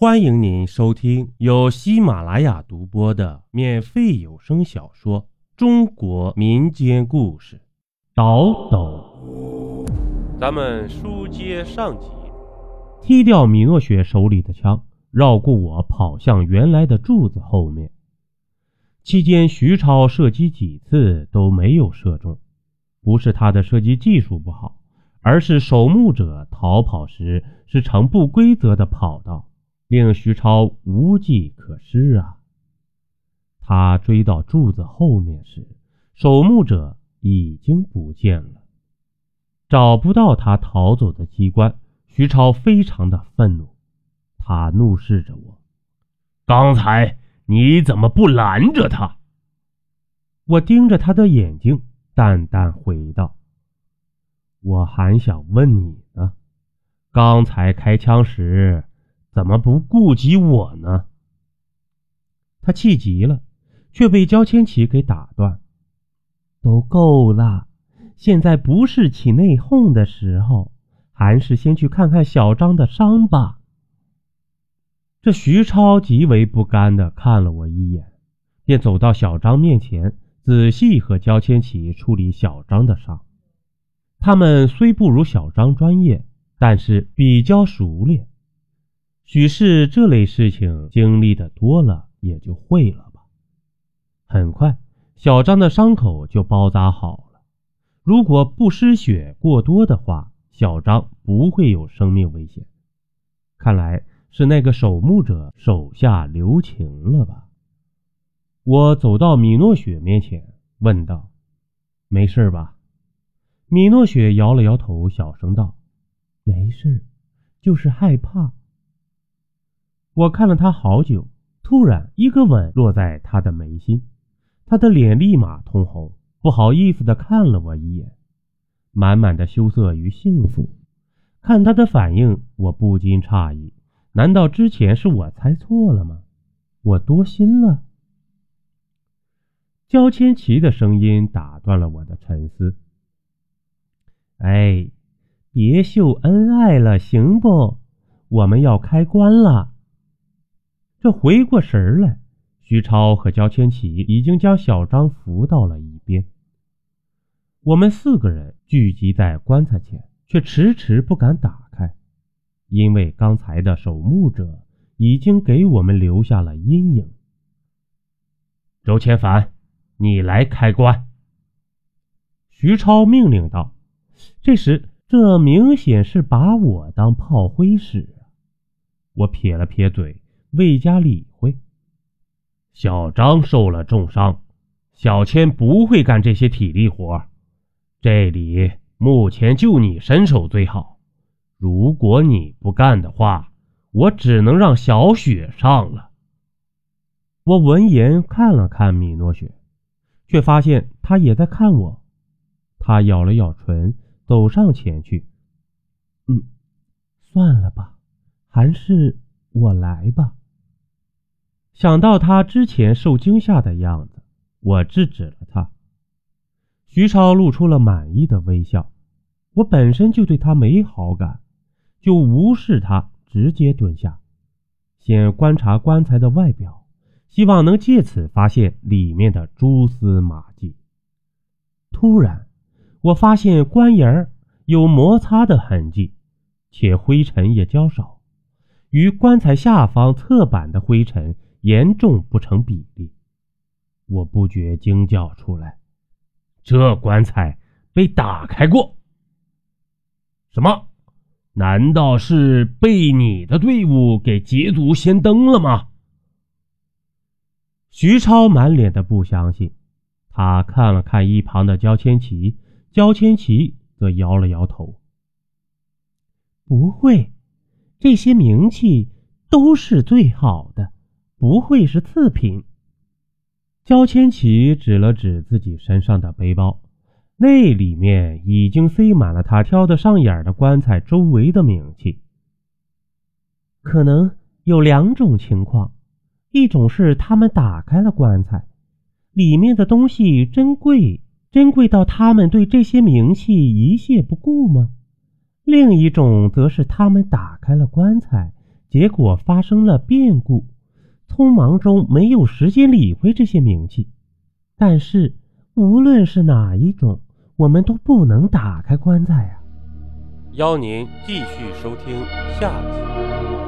欢迎您收听由喜马拉雅独播的免费有声小说《中国民间故事》，倒斗。咱们书接上集，踢掉米诺雪手里的枪，绕过我，跑向原来的柱子后面。期间，徐超射击几次都没有射中，不是他的射击技术不好，而是守墓者逃跑时是呈不规则的跑道。令徐超无计可施啊！他追到柱子后面时，守墓者已经不见了，找不到他逃走的机关。徐超非常的愤怒，他怒视着我：“刚才你怎么不拦着他？”我盯着他的眼睛，淡淡回道：“我还想问你呢，刚才开枪时。”怎么不顾及我呢？他气急了，却被焦千奇给打断。都够了，现在不是起内讧的时候，还是先去看看小张的伤吧。这徐超极为不甘的看了我一眼，便走到小张面前，仔细和焦千奇处理小张的伤。他们虽不如小张专业，但是比较熟练。许是这类事情经历的多了，也就会了吧。很快，小张的伤口就包扎好了。如果不失血过多的话，小张不会有生命危险。看来是那个守墓者手下留情了吧？我走到米诺雪面前，问道：“没事吧？”米诺雪摇了摇头，小声道：“没事，就是害怕。”我看了他好久，突然一个吻落在他的眉心，他的脸立马通红，不好意思的看了我一眼，满满的羞涩与幸福。看他的反应，我不禁诧异：难道之前是我猜错了吗？我多心了？焦千奇的声音打断了我的沉思。哎，别秀恩爱了，行不？我们要开棺了。这回过神来，徐超和焦千奇已经将小张扶到了一边。我们四个人聚集在棺材前，却迟迟不敢打开，因为刚才的守墓者已经给我们留下了阴影。周千凡，你来开棺。”徐超命令道。这时，这明显是把我当炮灰使！我撇了撇嘴。未加理会。小张受了重伤，小千不会干这些体力活。这里目前就你身手最好。如果你不干的话，我只能让小雪上了。我闻言看了看米诺雪，却发现她也在看我。她咬了咬唇，走上前去。嗯，算了吧，还是我来吧。想到他之前受惊吓的样子，我制止了他。徐超露出了满意的微笑。我本身就对他没好感，就无视他，直接蹲下，先观察棺材的外表，希望能借此发现里面的蛛丝马迹。突然，我发现棺沿儿有摩擦的痕迹，且灰尘也较少，与棺材下方侧板的灰尘。严重不成比例，我不觉惊叫出来：“这棺材被打开过？什么？难道是被你的队伍给捷足先登了吗？”徐超满脸的不相信，他看了看一旁的焦千奇，焦千奇则摇了摇头：“不会，这些名器都是最好的。”不会是次品？焦千奇指了指自己身上的背包，那里面已经塞满了他挑得上眼的棺材周围的冥器。可能有两种情况：一种是他们打开了棺材，里面的东西珍贵，珍贵到他们对这些冥器一屑不顾吗？另一种则是他们打开了棺材。结果发生了变故，匆忙中没有时间理会这些名器。但是无论是哪一种，我们都不能打开棺材啊！邀您继续收听下集。